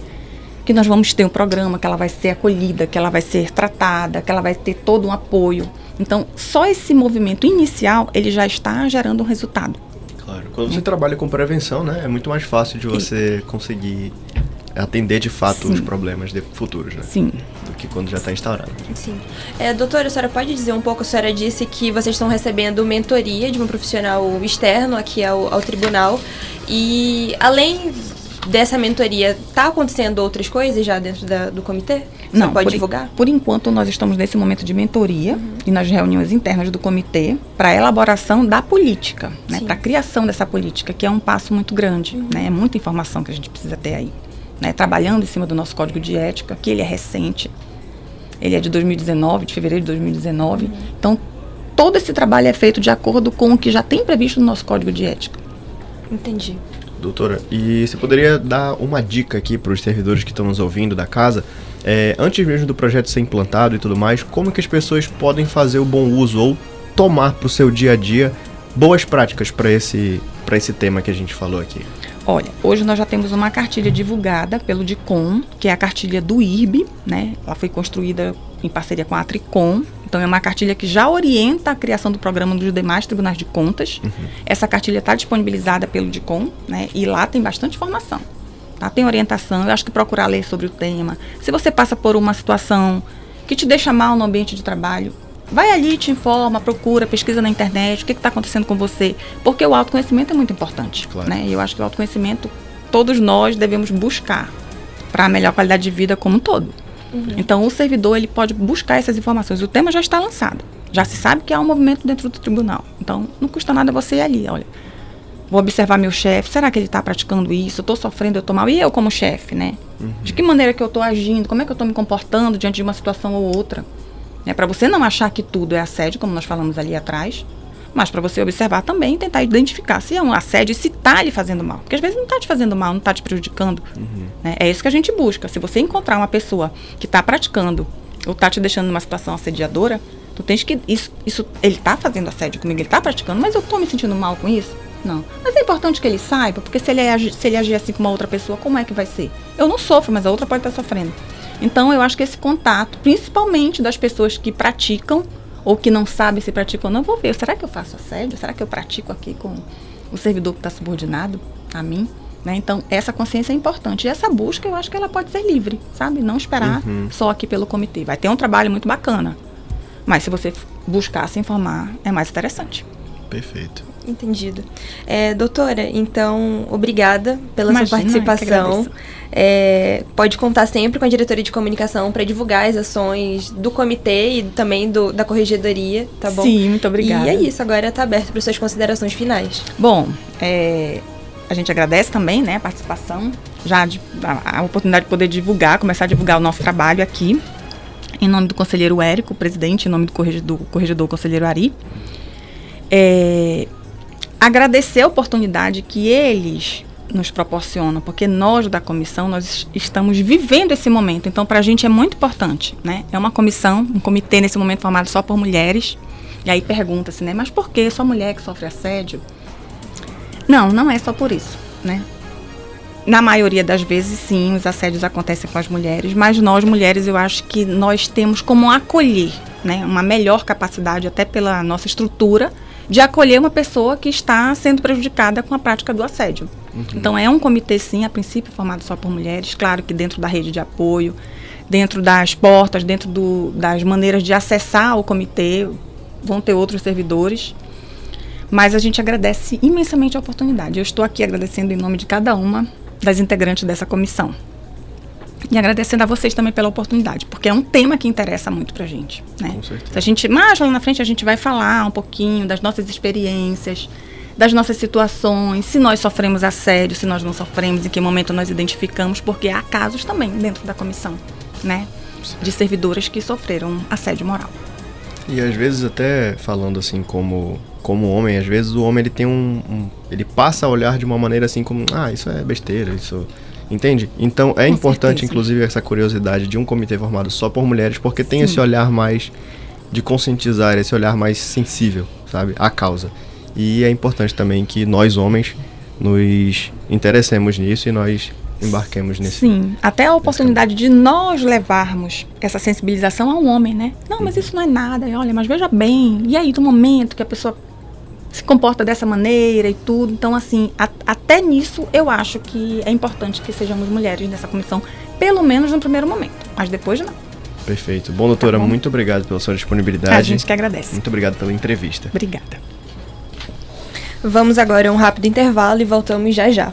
Speaker 15: que nós vamos ter um programa, que ela vai ser acolhida, que ela vai ser tratada, que ela vai ter todo um apoio. Então, só esse movimento inicial, ele já está gerando um resultado.
Speaker 3: Claro. Quando você trabalha com prevenção, né, é muito mais fácil de você conseguir atender de fato
Speaker 4: Sim.
Speaker 3: os problemas de futuros, né?
Speaker 15: Sim.
Speaker 3: Do que quando já está instaurado.
Speaker 4: Sim. É, doutora, a senhora pode dizer um pouco, a senhora disse que vocês estão recebendo mentoria de um profissional externo aqui ao, ao tribunal. E além dessa mentoria, está acontecendo outras coisas já dentro da- do comitê? Você
Speaker 15: Não,
Speaker 4: pode
Speaker 15: por,
Speaker 4: divulgar?
Speaker 15: Por enquanto, nós estamos nesse momento de mentoria e nas reuniões internas do comitê para a elaboração da política, né, para a criação dessa política, que é um passo muito grande. Né, é muita informação que a gente precisa ter aí. Né, trabalhando em cima do nosso código de ética, que ele é recente, ele é de 2019, de fevereiro de 2019. Então, todo esse trabalho é feito de acordo com o que já tem previsto no nosso código de ética.
Speaker 4: Entendi.
Speaker 3: Doutora, e você poderia dar uma dica aqui para os servidores que estão nos ouvindo da casa, é, antes mesmo do projeto ser implantado e tudo mais, como que as pessoas podem fazer o bom uso ou tomar para o seu dia a dia boas práticas para esse, pra esse tema que a gente falou aqui?
Speaker 15: Olha, hoje nós já temos uma cartilha divulgada pelo DICOM, que é a cartilha do IRB, né? Ela foi construída em parceria com a Tricom. Então é uma cartilha que já orienta a criação do programa dos demais tribunais de contas. Essa cartilha está disponibilizada pelo DICOM, né? E lá tem bastante informação. Tá? Tem orientação, eu acho que procurar ler sobre o tema. Se você passa por uma situação que te deixa mal no ambiente de trabalho, vai ali, te informa, procura, pesquisa na internet, o que está acontecendo com você. Porque o autoconhecimento é muito importante. Né? E eu acho que o autoconhecimento todos nós devemos buscar para a melhor qualidade de vida como um todo. Então, o servidor ele pode buscar essas informações. O tema já está lançado. Já se sabe que há um movimento dentro do tribunal. Então, não custa nada você ir ali. Olha, vou observar meu chefe. Será que ele está praticando isso? Eu estou sofrendo, eu estou mal. E eu como chefe, né? De que maneira que eu estou agindo? Como é que eu estou me comportando diante de uma situação ou outra? Né? Para você não achar que tudo é assédio, como nós falamos ali atrás, mas para você observar também e tentar identificar se é um assédio e se está lhe fazendo mal. Porque às vezes não está te fazendo mal, não está te prejudicando. né? É isso que a gente busca. Se você encontrar uma pessoa que está praticando ou está te deixando numa situação assediadora, tu tens que. Isso, isso ele está fazendo assédio comigo, ele está praticando, mas eu estou me sentindo mal com isso? Não. Mas é importante que ele saiba, porque se ele, agir, se ele agir assim com uma outra pessoa, como é que vai ser? Eu não sofro, mas a outra pode estar sofrendo. Então eu acho que esse contato, principalmente das pessoas que praticam ou que não sabem se praticam ou não, vou ver. Será que eu faço assédio? Será que eu pratico aqui com o servidor que está subordinado a mim? Né? Então, essa consciência é importante. E essa busca, eu acho que ela pode ser livre, sabe? Não esperar
Speaker 3: Uhum.
Speaker 15: só aqui pelo comitê. Vai ter um trabalho muito bacana. Mas se você buscar se informar, é mais interessante.
Speaker 3: Perfeito.
Speaker 4: Entendido. É, doutora, então, obrigada pela
Speaker 15: Imagina,
Speaker 4: sua participação. É, pode contar sempre com a diretoria de comunicação para divulgar as ações do comitê e também do, da corregedoria, tá bom?
Speaker 15: Sim, muito obrigada.
Speaker 4: E é isso, agora está aberto para suas considerações finais.
Speaker 15: Bom, é, a gente agradece também né, a participação, já de- a, a oportunidade de poder divulgar, começar a divulgar o nosso trabalho aqui, em nome do conselheiro Érico, presidente, em nome do corregedor, corregedor conselheiro Ari. É, agradecer a oportunidade que eles nos proporcionam, porque nós da comissão, nós estamos vivendo esse momento, então para a gente é muito importante, né? É uma comissão, um comitê nesse momento formado só por mulheres, e aí pergunta-se, né, mas por que só mulher que sofre assédio? Não, não é só por isso, né? Na maioria das vezes, sim, os assédios acontecem com as mulheres, mas nós mulheres, eu acho que nós temos como acolher, né, uma melhor capacidade, até pela nossa estrutura, de acolher uma pessoa que está sendo prejudicada com a prática do assédio. Então, é um comitê, sim, a princípio formado só por mulheres, claro que dentro da rede de apoio, dentro das portas, dentro do, das maneiras de acessar o comitê, vão ter outros servidores. Mas a gente agradece imensamente a oportunidade. Eu estou aqui agradecendo em nome de cada uma das integrantes dessa comissão. E agradecendo a vocês também pela oportunidade, porque é um tema que interessa muito pra gente. Né?
Speaker 3: Com certeza.
Speaker 15: Se a gente, mais lá na frente, a gente vai falar um pouquinho das nossas experiências, das nossas situações, se nós sofremos assédio, se nós não sofremos, em que momento nós identificamos, porque há casos também dentro da comissão, né? De servidoras que sofreram assédio moral.
Speaker 3: E às vezes até falando assim como como homem, às vezes o homem ele tem um, um- ele passa a olhar de uma maneira assim como, ah, isso é besteira, isso Entende? Então é
Speaker 15: Com
Speaker 3: importante,
Speaker 15: certeza.
Speaker 3: inclusive, essa curiosidade de um comitê formado só por mulheres, porque tem
Speaker 15: Sim.
Speaker 3: esse olhar mais de conscientizar, esse olhar mais sensível, sabe? À causa. E é importante também que nós, homens, nos interessemos nisso e nós embarquemos nesse.
Speaker 15: Sim, até a oportunidade de nós levarmos essa sensibilização ao homem, né? Não, mas isso não é nada. Olha, mas veja bem. E aí, do momento que a pessoa se comporta dessa maneira e tudo. Então, assim, a, até nisso eu acho que é importante que sejamos mulheres nessa comissão, pelo menos no primeiro momento, mas depois não.
Speaker 3: Perfeito. Bom, doutora, tá bom. muito obrigado pela sua disponibilidade.
Speaker 15: A gente que agradece.
Speaker 3: Muito obrigado pela entrevista.
Speaker 15: Obrigada.
Speaker 4: Vamos agora a um rápido intervalo e voltamos já já.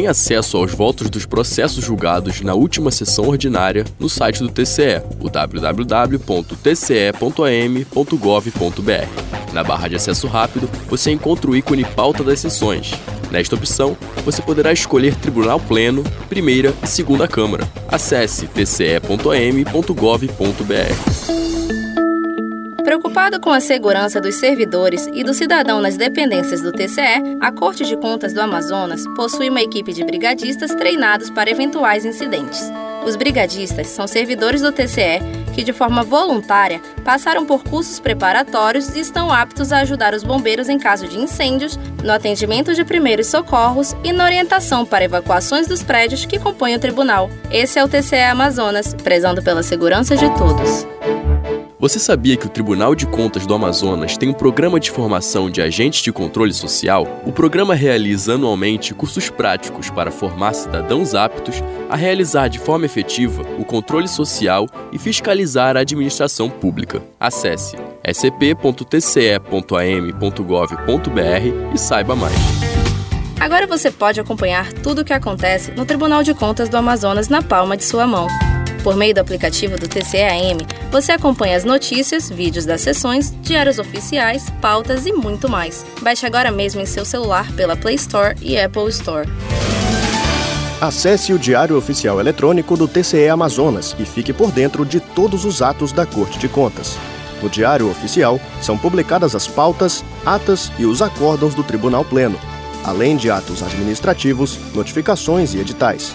Speaker 6: Tem acesso aos votos dos processos julgados na última sessão ordinária no site do TCE, o www.tce.am.gov.br. Na barra de acesso rápido, você encontra o ícone Pauta das Sessões. Nesta opção, você poderá escolher Tribunal Pleno, Primeira e Segunda Câmara. Acesse tce.am.gov.br.
Speaker 5: Preocupada com a segurança dos servidores e do cidadão nas dependências do TCE, a Corte de Contas do Amazonas possui uma equipe de brigadistas treinados para eventuais incidentes. Os brigadistas são servidores do TCE que, de forma voluntária, passaram por cursos preparatórios e estão aptos a ajudar os bombeiros em caso de incêndios, no atendimento de primeiros socorros e na orientação para evacuações dos prédios que compõem o tribunal. Esse é o TCE Amazonas, prezando pela segurança de todos.
Speaker 6: Você sabia que o Tribunal de Contas do Amazonas tem um programa de formação de agentes de controle social? O programa realiza anualmente cursos práticos para formar cidadãos aptos a realizar de forma efetiva o controle social e fiscalizar a administração pública. Acesse scp.tce.am.gov.br e saiba mais.
Speaker 5: Agora você pode acompanhar tudo o que acontece no Tribunal de Contas do Amazonas na palma de sua mão. Por meio do aplicativo do TCAM, você acompanha as notícias, vídeos das sessões, diários oficiais, pautas e muito mais. Baixe agora mesmo em seu celular pela Play Store e Apple Store.
Speaker 3: Acesse o Diário Oficial Eletrônico do TCE Amazonas e fique por dentro de todos os atos da Corte de Contas. No Diário Oficial são publicadas as pautas, atas e os acórdãos do Tribunal Pleno, além de atos administrativos, notificações e editais.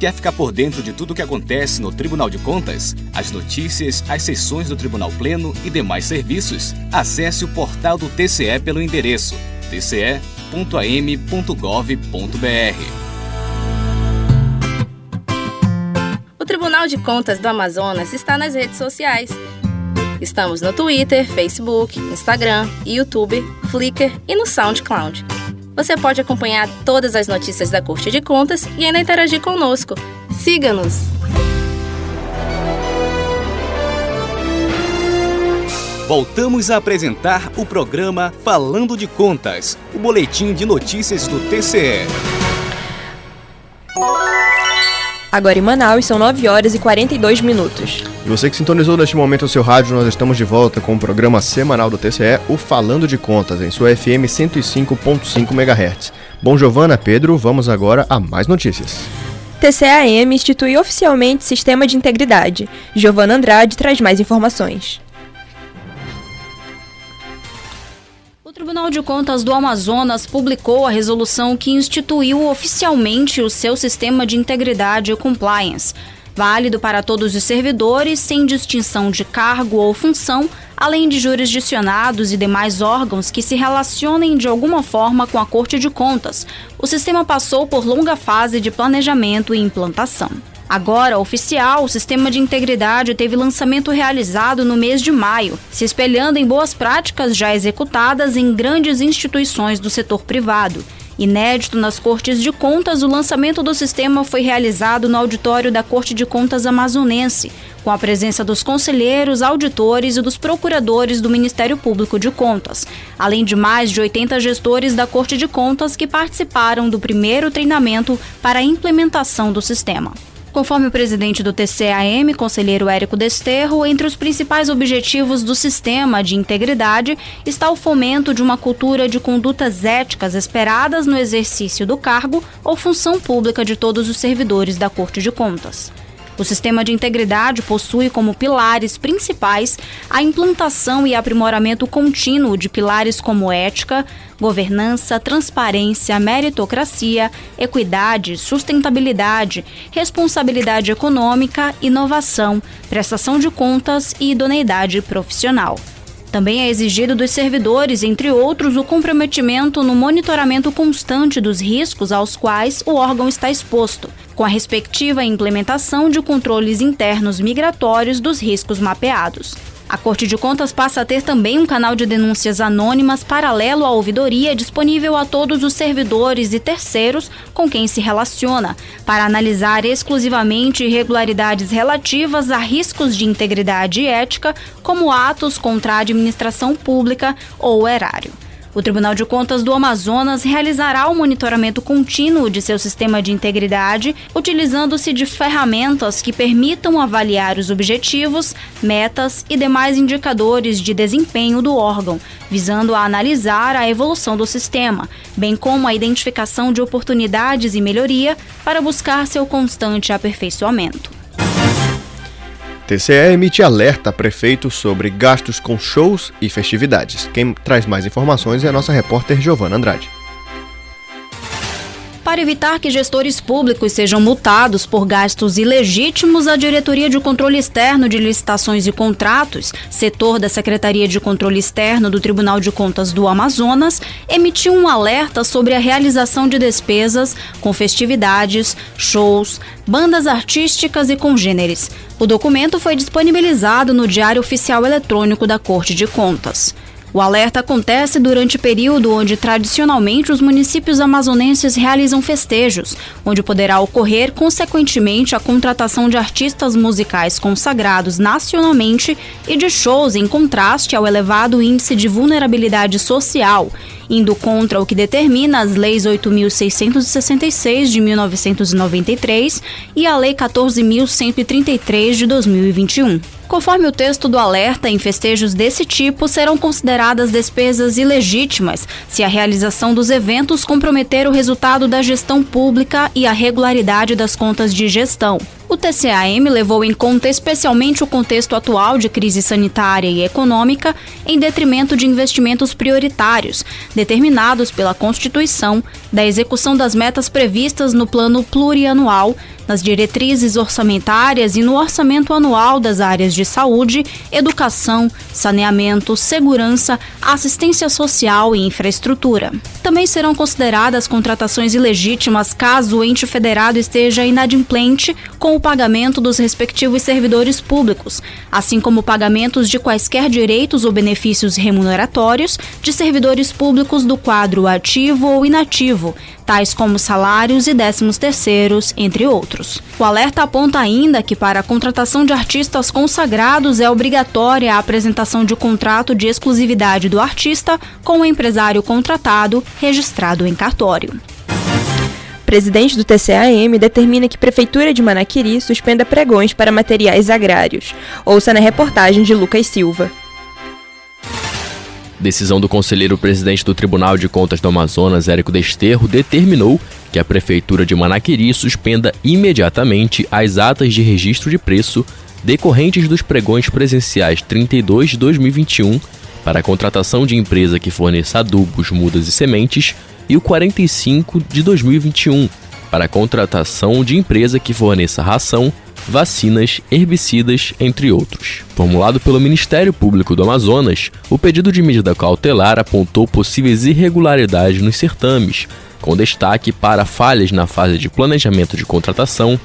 Speaker 2: Quer ficar por dentro de tudo o que acontece no Tribunal de Contas? As notícias, as sessões do Tribunal Pleno e demais serviços? Acesse o portal do TCE pelo endereço tce.am.gov.br.
Speaker 5: O Tribunal de Contas do Amazonas está nas redes sociais. Estamos no Twitter, Facebook, Instagram, YouTube, Flickr e no SoundCloud. Você pode acompanhar todas as notícias da Corte de Contas e ainda interagir conosco. Siga-nos!
Speaker 2: Voltamos a apresentar o programa Falando de Contas, o boletim de notícias do TCE.
Speaker 4: Agora em Manaus são 9 horas e 42 minutos.
Speaker 3: E você que sintonizou neste momento o seu rádio, nós estamos de volta com o programa semanal do TCE, o Falando de Contas, em sua FM 105.5 MHz. Bom, Giovana, Pedro, vamos agora a mais notícias.
Speaker 4: TCAM institui oficialmente Sistema de Integridade. Giovana Andrade traz mais informações.
Speaker 16: Tribunal de Contas do Amazonas publicou a resolução que instituiu oficialmente o seu sistema de integridade e compliance, válido para todos os servidores, sem distinção de cargo ou função, além de jurisdicionados e demais órgãos que se relacionem de alguma forma com a Corte de Contas. O sistema passou por longa fase de planejamento e implantação. Agora, oficial, o sistema de integridade teve lançamento realizado no mês de maio, se espelhando em boas práticas já executadas em grandes instituições do setor privado. Inédito nas Cortes de Contas, o lançamento do sistema foi realizado no auditório da Corte de Contas Amazonense, com a presença dos conselheiros, auditores e dos procuradores do Ministério Público de Contas, além de mais de 80 gestores da Corte de Contas que participaram do primeiro treinamento para a implementação do sistema. Conforme o presidente do TCAM, conselheiro Érico Desterro, entre os principais objetivos do sistema de integridade está o fomento de uma cultura de condutas éticas esperadas no exercício do cargo ou função pública de todos os servidores da Corte de Contas. O sistema de integridade possui como pilares principais a implantação e aprimoramento contínuo de pilares como ética, governança, transparência, meritocracia, equidade, sustentabilidade, responsabilidade econômica, inovação, prestação de contas e idoneidade profissional. Também é exigido dos servidores, entre outros, o comprometimento no monitoramento constante dos riscos aos quais o órgão está exposto, com a respectiva implementação de controles internos migratórios dos riscos mapeados. A Corte de Contas passa a ter também um canal de denúncias anônimas paralelo à ouvidoria disponível a todos os servidores e terceiros com quem se relaciona, para analisar exclusivamente irregularidades relativas a riscos de integridade e ética, como atos contra a administração pública ou erário. O Tribunal de Contas do Amazonas realizará o monitoramento contínuo de seu sistema de integridade, utilizando-se de ferramentas que permitam avaliar os objetivos, metas e demais indicadores de desempenho do órgão, visando a analisar a evolução do sistema, bem como a identificação de oportunidades e melhoria para buscar seu constante aperfeiçoamento.
Speaker 3: TCE emite alerta a prefeito sobre gastos com shows e festividades. Quem traz mais informações é a nossa repórter Giovana Andrade.
Speaker 16: Para evitar que gestores públicos sejam multados por gastos ilegítimos, a Diretoria de Controle Externo de Licitações e Contratos, setor da Secretaria de Controle Externo do Tribunal de Contas do Amazonas, emitiu um alerta sobre a realização de despesas com festividades, shows, bandas artísticas e congêneres. O documento foi disponibilizado no Diário Oficial Eletrônico da Corte de Contas. O alerta acontece durante o período onde tradicionalmente os municípios amazonenses realizam festejos, onde poderá ocorrer consequentemente a contratação de artistas musicais consagrados nacionalmente e de shows em contraste ao elevado índice de vulnerabilidade social, indo contra o que determina as leis 8.666 de 1993 e a lei 14.133 de 2021. Conforme o texto do alerta, em festejos desse tipo serão consideradas despesas ilegítimas se a realização dos eventos comprometer o resultado da gestão pública e a regularidade das contas de gestão. O TCAM levou em conta especialmente o contexto atual de crise sanitária e econômica, em detrimento de investimentos prioritários, determinados pela Constituição, da execução das metas previstas no Plano Plurianual, nas diretrizes orçamentárias e no orçamento anual das áreas de saúde, educação, saneamento, segurança, assistência social e infraestrutura. Também serão consideradas contratações ilegítimas caso o ente federado esteja inadimplente com o pagamento dos respectivos servidores públicos, assim como pagamentos de quaisquer direitos ou benefícios remuneratórios de servidores públicos do quadro ativo ou inativo, tais como salários e décimos terceiros, entre outros. O alerta aponta ainda que para a contratação de artistas consagrados é obrigatória a apresentação de contrato de exclusividade do artista com o empresário contratado registrado em cartório
Speaker 4: presidente do TCAM determina que Prefeitura de Manaquiri suspenda pregões para materiais agrários. Ouça na reportagem de Lucas Silva.
Speaker 6: Decisão do conselheiro presidente do Tribunal de Contas do Amazonas, Érico Desterro, determinou que a Prefeitura de Manaquiri suspenda imediatamente as atas de registro de preço decorrentes dos pregões presenciais 32 de 2021 para a contratação de empresa que forneça adubos, mudas e sementes e o 45 de 2021 para a contratação de empresa que forneça ração, vacinas, herbicidas, entre outros. Formulado pelo Ministério Público do Amazonas, o pedido de medida cautelar apontou possíveis irregularidades nos certames, com destaque para falhas na fase de planejamento de contratação,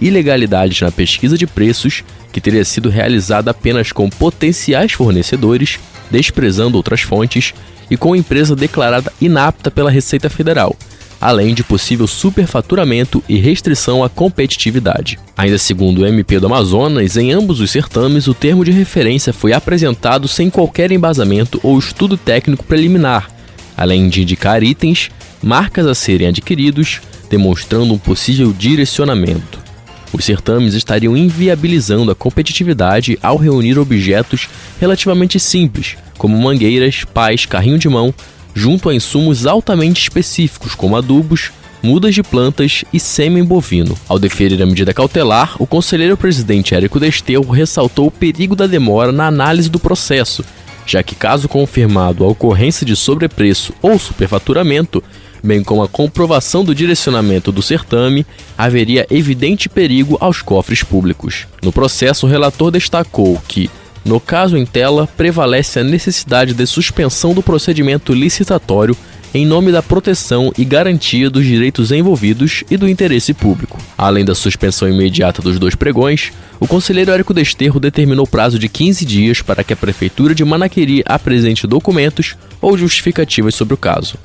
Speaker 6: ilegalidades na pesquisa de preços, que teria sido realizada apenas com potenciais fornecedores, desprezando outras fontes e com empresa declarada inapta pela Receita Federal, além de possível superfaturamento e restrição à competitividade. Ainda segundo o MP do Amazonas, em ambos os certames o termo de referência foi apresentado sem qualquer embasamento ou estudo técnico preliminar, além de indicar itens, marcas a serem adquiridos, demonstrando um possível direcionamento. Os certames estariam inviabilizando a competitividade ao reunir objetos relativamente simples, como mangueiras, pás, carrinho de mão, junto a insumos altamente específicos como adubos, mudas de plantas e sêmen bovino. Ao deferir a medida cautelar, o conselheiro presidente Érico Desterro ressaltou o perigo da demora na análise do processo, já que caso confirmado a ocorrência de sobrepreço ou superfaturamento, bem como a comprovação do direcionamento do certame, haveria evidente perigo aos cofres públicos. No processo, o relator destacou que, no caso em tela, prevalece a necessidade de suspensão do procedimento licitatório em nome da proteção e garantia dos direitos envolvidos e do interesse público. Além da suspensão imediata dos dois pregões, o conselheiro Érico Desterro determinou prazo de 15 dias para que a Prefeitura de Manaqueri apresente documentos ou justificativas sobre o caso.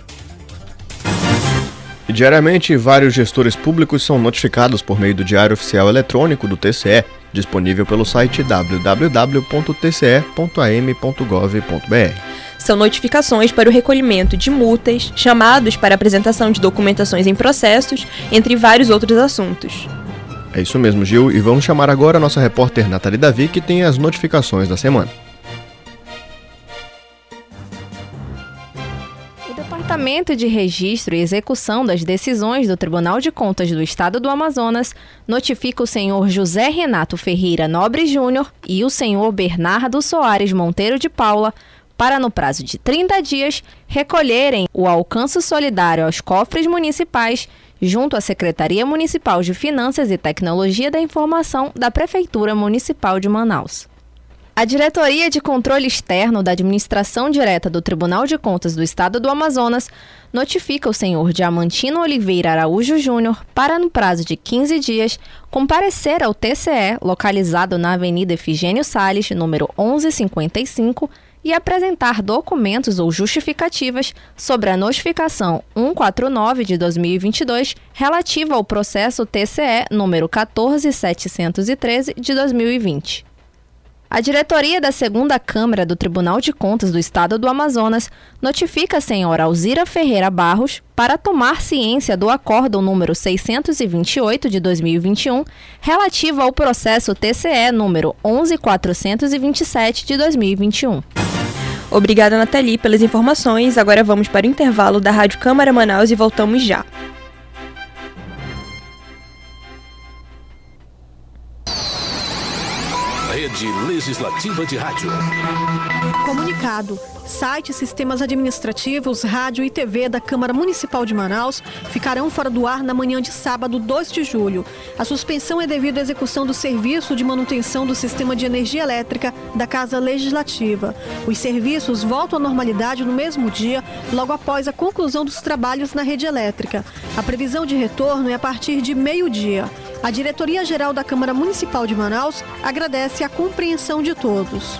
Speaker 3: Diariamente, vários gestores públicos são notificados por meio do Diário Oficial Eletrônico do TCE, disponível pelo site www.tce.am.gov.br.
Speaker 4: São notificações para o recolhimento de multas, chamados para apresentação de documentações em processos, entre vários outros assuntos.
Speaker 3: É isso mesmo, Gil, e vamos chamar agora a nossa repórter Nathalie Davi, que tem as notificações da semana.
Speaker 17: Departamento de Registro e Execução das Decisões do Tribunal de Contas do Estado do Amazonas notifica o senhor José Renato Ferreira Nobre Júnior e o senhor Bernardo Soares Monteiro de Paula para, no prazo de 30 dias, recolherem o alcance solidário aos cofres municipais junto à Secretaria Municipal de Finanças e Tecnologia da Informação da Prefeitura Municipal de Manaus. A Diretoria de Controle Externo da Administração Direta do Tribunal de Contas do Estado do Amazonas notifica o senhor Diamantino Oliveira Araújo Júnior para, no prazo de 15 dias, comparecer ao TCE, localizado na Avenida Efigênio Sales, número 1155, e apresentar documentos ou justificativas sobre a notificação 149 de 2022 relativa ao processo TCE número 14713 de 2020. A diretoria da segunda Câmara do Tribunal de Contas do Estado do Amazonas notifica a senhora Alzira Ferreira Barros para tomar ciência do acórdão número 628 de 2021 relativo ao processo TCE número 11427 de 2021.
Speaker 4: Obrigada, Nathalie, pelas informações. Agora vamos para o intervalo da Rádio Câmara Manaus e voltamos já.
Speaker 10: Rede Legislativa de Rádio.
Speaker 14: Comunicado. Site, sistemas administrativos, rádio e TV da Câmara Municipal de Manaus ficarão fora do ar na manhã de sábado, 2 de julho. A suspensão é devido à execução do serviço de manutenção do sistema de energia elétrica da Casa Legislativa. Os serviços voltam à normalidade no mesmo dia, logo após a conclusão dos trabalhos na rede elétrica. A previsão de retorno é a partir de meio-dia. A Diretoria-Geral da Câmara Municipal de Manaus agradece a compreensão de todos.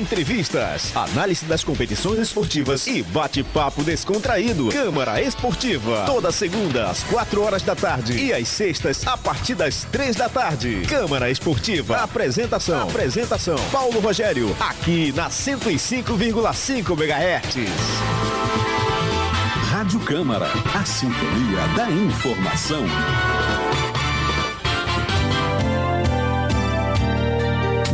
Speaker 18: Entrevistas, análise das competições esportivas e bate-papo descontraído. Câmara Esportiva, toda segunda às 4 horas da tarde e às sextas a partir das 3 da tarde. Câmara Esportiva, apresentação, apresentação Paulo Rogério, aqui na 105,5 MHz.
Speaker 10: Rádio Câmara, a sintonia da informação.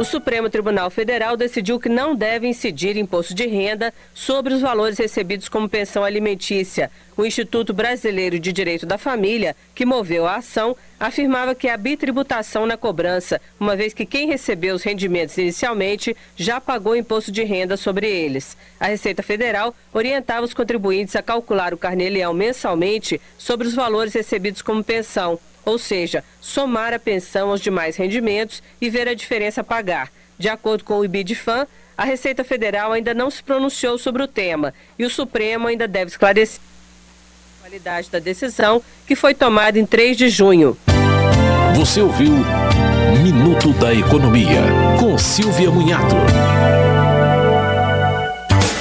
Speaker 19: O Supremo Tribunal Federal decidiu que não deve incidir imposto de renda sobre os valores recebidos como pensão alimentícia. O Instituto Brasileiro de Direito da Família, que moveu a ação, afirmava que a bitributação na cobrança, uma vez que quem recebeu os rendimentos inicialmente já pagou imposto de renda sobre eles. A Receita Federal orientava os contribuintes a calcular o carnê-leão mensalmente sobre os valores recebidos como pensão ou seja, somar a pensão aos demais rendimentos e ver a diferença a pagar. De acordo com o IBIDFAM, a Receita Federal ainda não se pronunciou sobre o tema e o Supremo ainda deve esclarecer a qualidade da decisão que foi tomada em 3 de junho.
Speaker 10: Você ouviu Minuto da Economia, com Silvia Munhato.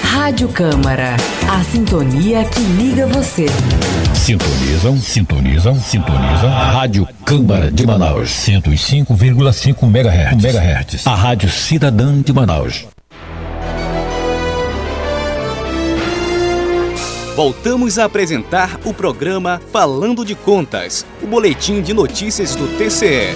Speaker 20: Rádio Câmara, a sintonia que liga você.
Speaker 1: Sintonizam, sintonizam, sintonizam. Rádio Câmara de Manaus, 105,5 MHz. MHz. A Rádio Cidadã de Manaus.
Speaker 2: Voltamos a apresentar o programa Falando de Contas, o boletim de notícias do TCE.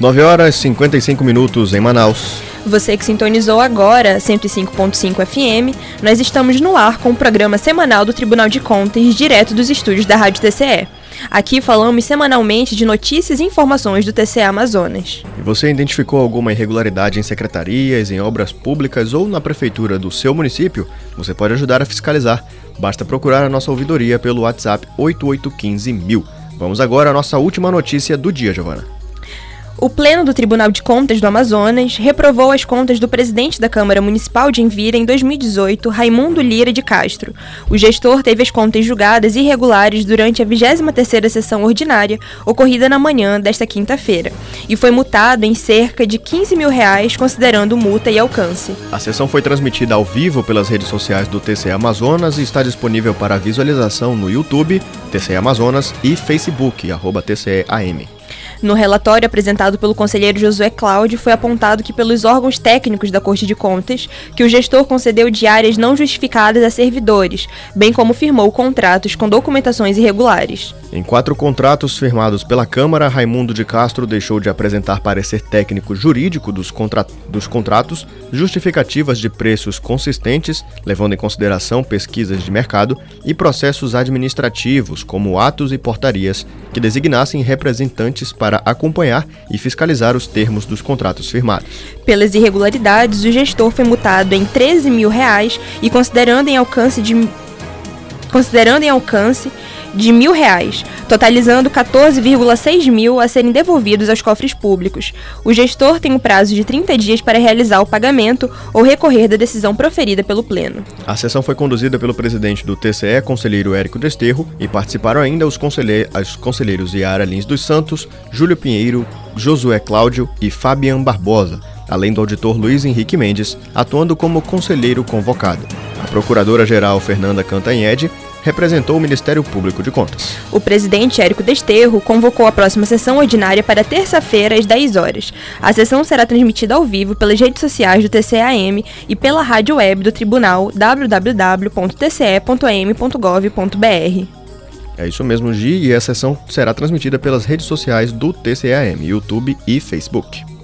Speaker 3: 9 horas e 55 minutos em Manaus.
Speaker 4: Você que sintonizou agora 105.5 FM, nós estamos no ar com o programa semanal do Tribunal de Contas, direto dos estúdios da Rádio TCE. Aqui falamos semanalmente de notícias e informações do TCE Amazonas.
Speaker 3: E você identificou alguma irregularidade em secretarias, em obras públicas ou na prefeitura do seu município? Você pode ajudar a fiscalizar. Basta procurar a nossa ouvidoria pelo WhatsApp 8815000. Vamos agora à nossa última notícia do dia, Giovana.
Speaker 4: O Pleno do Tribunal de Contas do Amazonas reprovou as contas do presidente da Câmara Municipal de Envira em 2018, Raimundo Lira de Castro. O gestor teve as contas julgadas irregulares durante a 23ª sessão ordinária, ocorrida na manhã desta quinta-feira, e foi multado em cerca de 15 mil reais, considerando multa e alcance.
Speaker 3: A sessão foi transmitida ao vivo pelas redes sociais do TCE Amazonas e está disponível para visualização no YouTube, TCE Amazonas e Facebook, arroba TCEAM.
Speaker 4: No relatório apresentado pelo conselheiro Josué Cláudio, foi apontado que pelos órgãos técnicos da Corte de Contas, que o gestor concedeu diárias não justificadas a servidores, bem como firmou contratos com documentações irregulares.
Speaker 3: Em quatro contratos firmados pela Câmara, Raimundo de Castro deixou de apresentar parecer técnico jurídico dos, contra dos contratos, justificativas de preços consistentes, levando em consideração pesquisas de mercado, e processos administrativos, como atos e portarias, que designassem representantes para acompanhar e fiscalizar os termos dos contratos firmados.
Speaker 4: Pelas irregularidades, o gestor foi multado em 13 mil reais e considerando em alcance de considerando em alcance de mil reais, totalizando 14,6 mil a serem devolvidos aos cofres públicos. O gestor tem o um prazo de 30 dias para realizar o pagamento ou recorrer da decisão proferida pelo Pleno.
Speaker 3: A sessão foi conduzida pelo presidente do TCE, conselheiro Érico Desterro, e participaram ainda os, conselhe os conselheiros Yara Lins dos Santos, Júlio Pinheiro, Josué Cláudio e Fabian Barbosa, além do auditor Luiz Henrique Mendes, atuando como conselheiro convocado. A procuradora-geral Fernanda Cantanhede representou o Ministério Público de Contas.
Speaker 4: O presidente Érico Desterro convocou a próxima sessão ordinária para terça-feira às 10 horas. A sessão será transmitida ao vivo pelas redes sociais do TCAM e pela rádio web do tribunal www.tce.am.gov.br.
Speaker 3: É isso mesmo, Gi, e a sessão será transmitida pelas redes sociais do TCAM, YouTube e Facebook.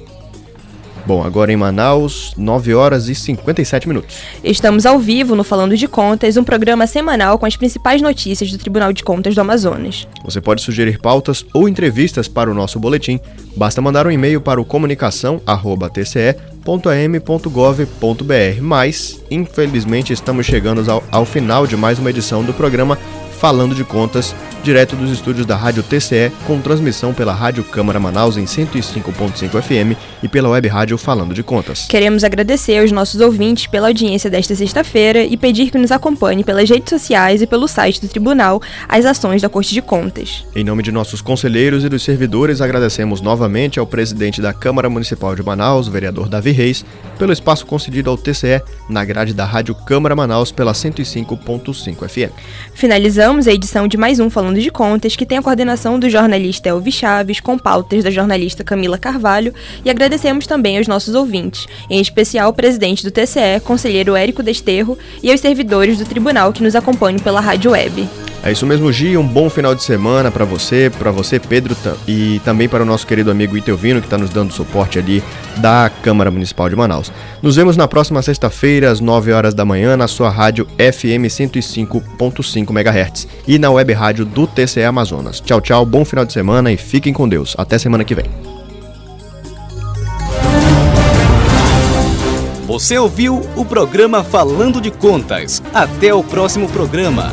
Speaker 3: Bom, agora em Manaus, 9 horas e 57 minutos.
Speaker 4: Estamos ao vivo no Falando de Contas, um programa semanal com as principais notícias do Tribunal de Contas do Amazonas.
Speaker 3: Você pode sugerir pautas ou entrevistas para o nosso boletim. Basta mandar um e-mail para o comunicação@tce.am.gov.br. Mas, infelizmente, estamos chegando ao, ao final de mais uma edição do programa Falando de Contas, direto dos estúdios da Rádio TCE, com transmissão pela Rádio Câmara Manaus em 105.5 FM e pela web rádio Falando de Contas.
Speaker 4: Queremos agradecer aos nossos ouvintes pela audiência desta sexta-feira e pedir que nos acompanhe pelas redes sociais e pelo site do Tribunal as ações da Corte de Contas.
Speaker 3: Em nome de nossos conselheiros e dos servidores, agradecemos novamente ao presidente da Câmara Municipal de Manaus, vereador Davi Reis, pelo espaço concedido ao TCE na grade da Rádio Câmara Manaus pela 105.5 FM.
Speaker 4: Finalizamos a edição de mais um Falando de Contas, que tem a coordenação do jornalista Elvis Chaves, com pautas da jornalista Camila Carvalho, e agradecemos também aos nossos ouvintes, em especial o presidente do TCE, conselheiro Érico Desterro, e aos servidores do tribunal que nos acompanham pela rádio web.
Speaker 3: É isso mesmo, Gi. Um bom final de semana para você, para você, Pedro, e também para o nosso querido amigo Itelvino, que está nos dando suporte ali da Câmara Municipal de Manaus. Nos vemos na próxima sexta-feira, às 9 horas da manhã, na sua rádio FM 105.5 MHz e na web rádio do TCE Amazonas. Tchau, tchau, bom final de semana e fiquem com Deus. Até semana que vem.
Speaker 2: Você ouviu o programa Falando de Contas. Até o próximo programa.